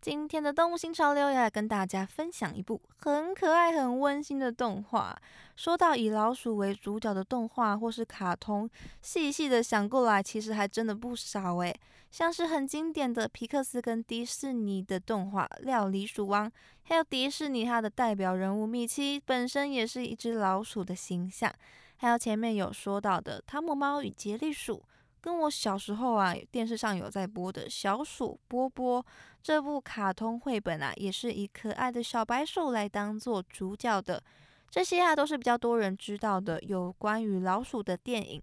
今天的动物新潮流要来跟大家分享一部很可爱、很温馨的动画。说到以老鼠为主角的动画或是卡通，细细的想过来，其实还真的不少诶。像是很经典的皮克斯跟迪士尼的动画《料理鼠王》，还有迪士尼它的代表人物米奇本身也是一只老鼠的形象，还有前面有说到的《汤姆猫与杰利鼠》。跟我小时候啊，电视上有在播的小鼠波波这部卡通绘本啊，也是以可爱的小白鼠来当做主角的。这些啊，都是比较多人知道的有关于老鼠的电影。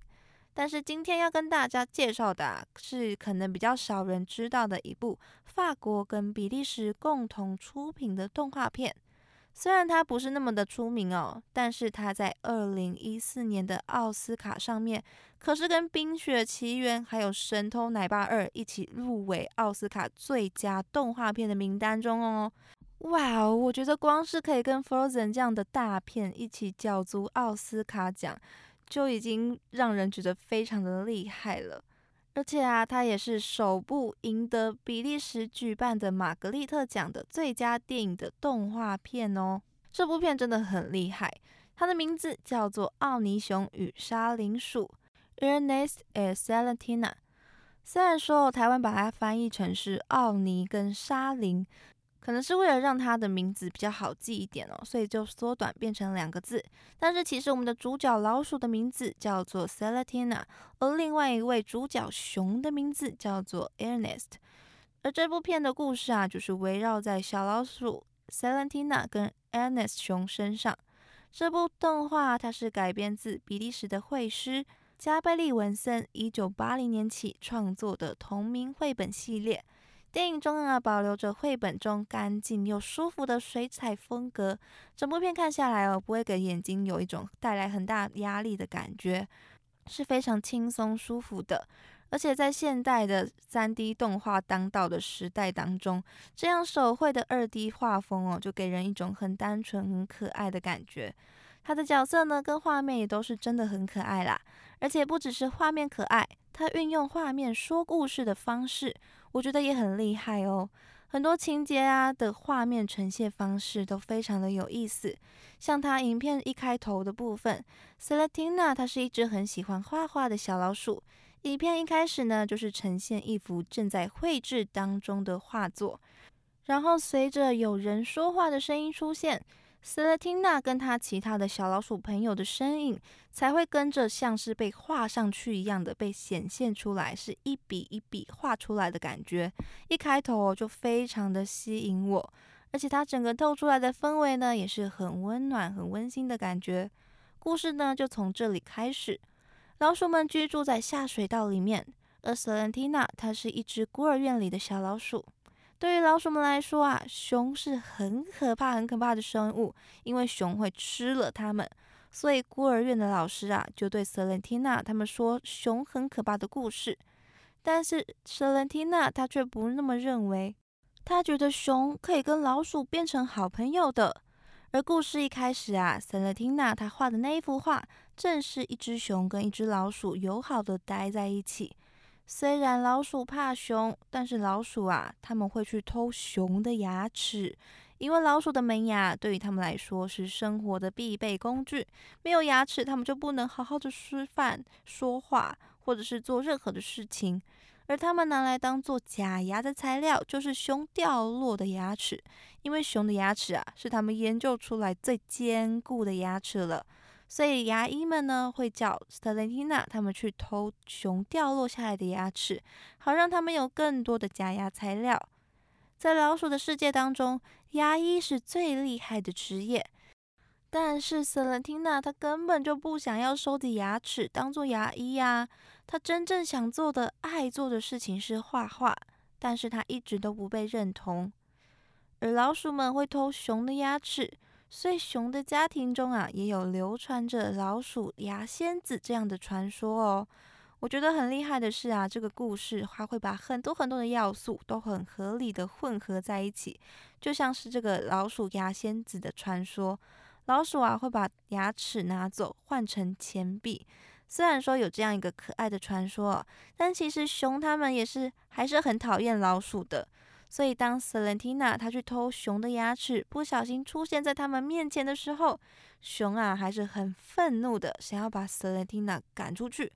但是今天要跟大家介绍的啊，是可能比较少人知道的一部法国跟比利时共同出品的动画片。虽然它不是那么的出名哦，但是它在二零一四年的奥斯卡上面，可是跟《冰雪奇缘》还有《神偷奶爸二》一起入围奥斯卡最佳动画片的名单中哦。哇哦，我觉得光是可以跟《Frozen》这样的大片一起角逐奥斯卡奖，就已经让人觉得非常的厉害了。而且啊，它也是首部赢得比利时举办的玛格丽特奖的最佳电影的动画片哦。这部片真的很厉害，它的名字叫做《奥尼熊与沙林鼠》（Ernest and Celentina）。虽然说台湾把它翻译成是奥尼跟沙林。可能是为了让它的名字比较好记一点哦，所以就缩短变成两个字。但是其实我们的主角老鼠的名字叫做 Selatina，而另外一位主角熊的名字叫做 Ernest。而这部片的故事啊，就是围绕在小老鼠 Selatina 跟 Ernest 熊身上。这部动画它是改编自比利时的绘师加贝利文森一九八零年起创作的同名绘本系列。电影中啊，保留着绘本中干净又舒服的水彩风格，整部片看下来哦，不会给眼睛有一种带来很大压力的感觉，是非常轻松舒服的。而且在现代的三 D 动画当道的时代当中，这样手绘的二 D 画风哦，就给人一种很单纯、很可爱的感觉。它的角色呢，跟画面也都是真的很可爱啦。而且不只是画面可爱，它运用画面说故事的方式。我觉得也很厉害哦，很多情节啊的画面呈现方式都非常的有意思。像他影片一开头的部分，Celatina 它是一只很喜欢画画的小老鼠。影片一开始呢，就是呈现一幅正在绘制当中的画作，然后随着有人说话的声音出现。斯勒汀娜跟他其他的小老鼠朋友的身影，才会跟着像是被画上去一样的被显现出来，是一笔一笔画出来的感觉。一开头就非常的吸引我，而且它整个透出来的氛围呢，也是很温暖、很温馨的感觉。故事呢，就从这里开始。老鼠们居住在下水道里面，而斯兰蒂娜她是一只孤儿院里的小老鼠。对于老鼠们来说啊，熊是很可怕、很可怕的生物，因为熊会吃了它们。所以孤儿院的老师啊，就对瑟伦缇娜他们说熊很可怕的故事。但是瑟伦缇娜她却不那么认为，她觉得熊可以跟老鼠变成好朋友的。而故事一开始啊，瑟伦缇娜她画的那一幅画，正是一只熊跟一只老鼠友好的待在一起。虽然老鼠怕熊，但是老鼠啊，他们会去偷熊的牙齿，因为老鼠的门牙对于他们来说是生活的必备工具。没有牙齿，他们就不能好好的吃饭、说话，或者是做任何的事情。而他们拿来当做假牙的材料，就是熊掉落的牙齿，因为熊的牙齿啊，是他们研究出来最坚固的牙齿了。所以牙医们呢会叫斯特兰蒂娜他们去偷熊掉落下来的牙齿，好让他们有更多的假牙材料。在老鼠的世界当中，牙医是最厉害的职业。但是斯特兰蒂娜她根本就不想要收集牙齿当做牙医呀，她真正想做的、爱做的事情是画画，但是她一直都不被认同。而老鼠们会偷熊的牙齿。所以熊的家庭中啊，也有流传着老鼠牙仙子这样的传说哦。我觉得很厉害的是啊，这个故事它会把很多很多的要素都很合理的混合在一起，就像是这个老鼠牙仙子的传说，老鼠啊会把牙齿拿走换成钱币。虽然说有这样一个可爱的传说，但其实熊他们也是还是很讨厌老鼠的。所以当 Selentina 他去偷熊的牙齿，不小心出现在他们面前的时候，熊啊还是很愤怒的，想要把 Selentina 赶出去。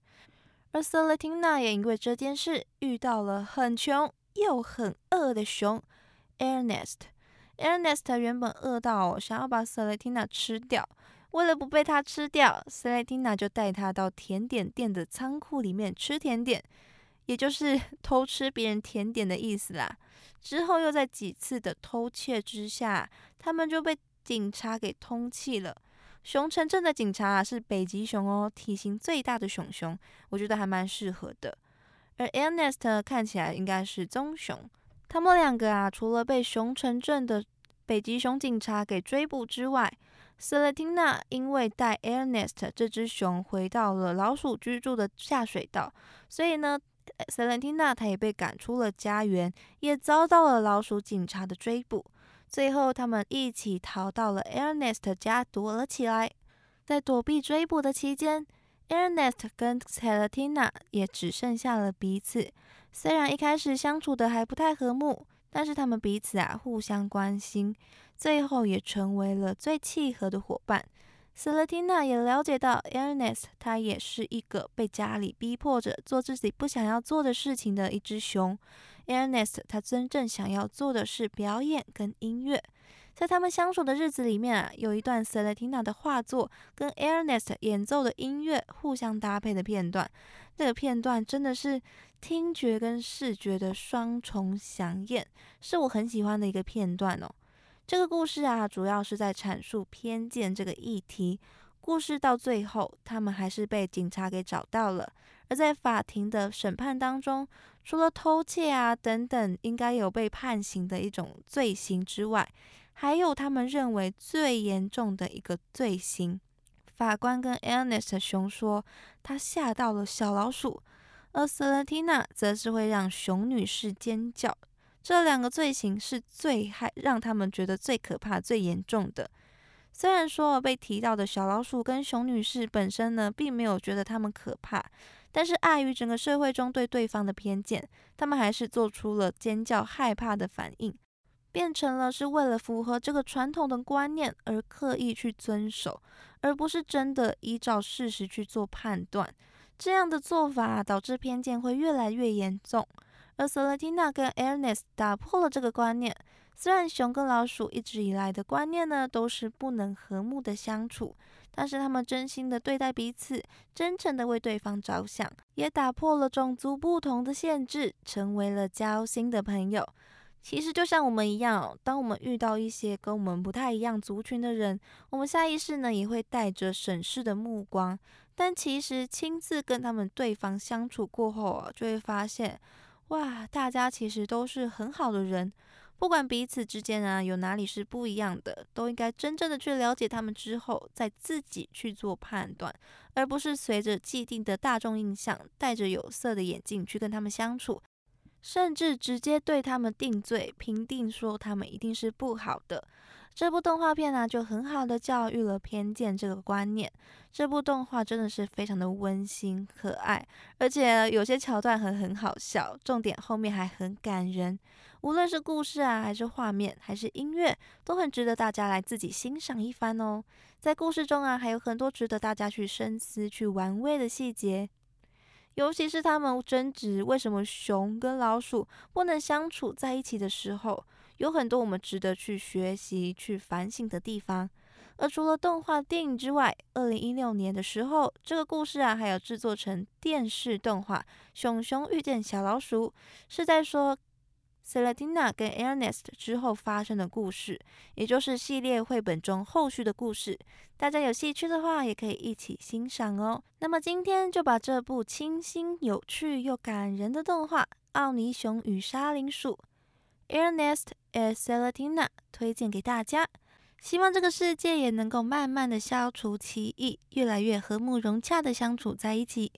而 Selentina 也因为这件事遇到了很穷又很饿的熊 Ernest。Ernest 原本饿到想要把 Selentina 吃掉，为了不被他吃掉，Selentina 就带他到甜点店的仓库里面吃甜点，也就是 偷吃别人甜点的意思啦。之后又在几次的偷窃之下，他们就被警察给通缉了。熊城镇的警察啊是北极熊哦，体型最大的熊熊，我觉得还蛮适合的。而 Ernest 看起来应该是棕熊，他们两个啊，除了被熊城镇的北极熊警察给追捕之外 s e l t i n a 因为带 Ernest 这只熊回到了老鼠居住的下水道，所以呢 s e l t i n a 她也被赶出了家园，也遭到了老鼠警察的追捕。最后，他们一起逃到了 Ernest 家躲了起来。在躲避追捕的期间，Ernest 跟 Celatina 也只剩下了彼此。虽然一开始相处的还不太和睦，但是他们彼此啊互相关心，最后也成为了最契合的伙伴。Celatina 也了解到 Ernest 他也是一个被家里逼迫着做自己不想要做的事情的一只熊。Ernest 他真正想要做的是表演跟音乐，在他们相处的日子里面啊，有一段 Celatina 的画作跟 Ernest 演奏的音乐互相搭配的片段，这个片段真的是听觉跟视觉的双重响应，是我很喜欢的一个片段哦。这个故事啊，主要是在阐述偏见这个议题。故事到最后，他们还是被警察给找到了。而在法庭的审判当中，除了偷窃啊等等应该有被判刑的一种罪行之外，还有他们认为最严重的一个罪行。法官跟 Ernest 熊说，他吓到了小老鼠，而 Selena 则是会让熊女士尖叫。这两个罪行是最害让他们觉得最可怕、最严重的。虽然说被提到的小老鼠跟熊女士本身呢，并没有觉得他们可怕。但是碍于整个社会中对对方的偏见，他们还是做出了尖叫、害怕的反应，变成了是为了符合这个传统的观念而刻意去遵守，而不是真的依照事实去做判断。这样的做法导致偏见会越来越严重。而 Selatina 跟 Ernest 打破了这个观念。虽然熊跟老鼠一直以来的观念呢，都是不能和睦的相处。但是他们真心的对待彼此，真诚的为对方着想，也打破了种族不同的限制，成为了交心的朋友。其实就像我们一样，当我们遇到一些跟我们不太一样族群的人，我们下意识呢也会带着审视的目光。但其实亲自跟他们对方相处过后啊，就会发现，哇，大家其实都是很好的人。不管彼此之间啊有哪里是不一样的，都应该真正的去了解他们之后，再自己去做判断，而不是随着既定的大众印象，戴着有色的眼镜去跟他们相处，甚至直接对他们定罪，评定说他们一定是不好的。这部动画片呢，就很好的教育了偏见这个观念。这部动画真的是非常的温馨可爱，而且有些桥段很很好笑，重点后面还很感人。无论是故事啊，还是画面，还是音乐，都很值得大家来自己欣赏一番哦。在故事中啊，还有很多值得大家去深思、去玩味的细节，尤其是他们争执为什么熊跟老鼠不能相处在一起的时候，有很多我们值得去学习、去反省的地方。而除了动画电影之外，二零一六年的时候，这个故事啊，还有制作成电视动画《熊熊遇见小老鼠》，是在说。Celatina 跟 Ernest 之后发生的故事，也就是系列绘本中后续的故事。大家有兴趣的话，也可以一起欣赏哦。那么今天就把这部清新、有趣又感人的动画《奥尼熊与沙林鼠》（Ernest and Celatina） 推荐给大家。希望这个世界也能够慢慢的消除歧义，越来越和睦融洽的相处在一起。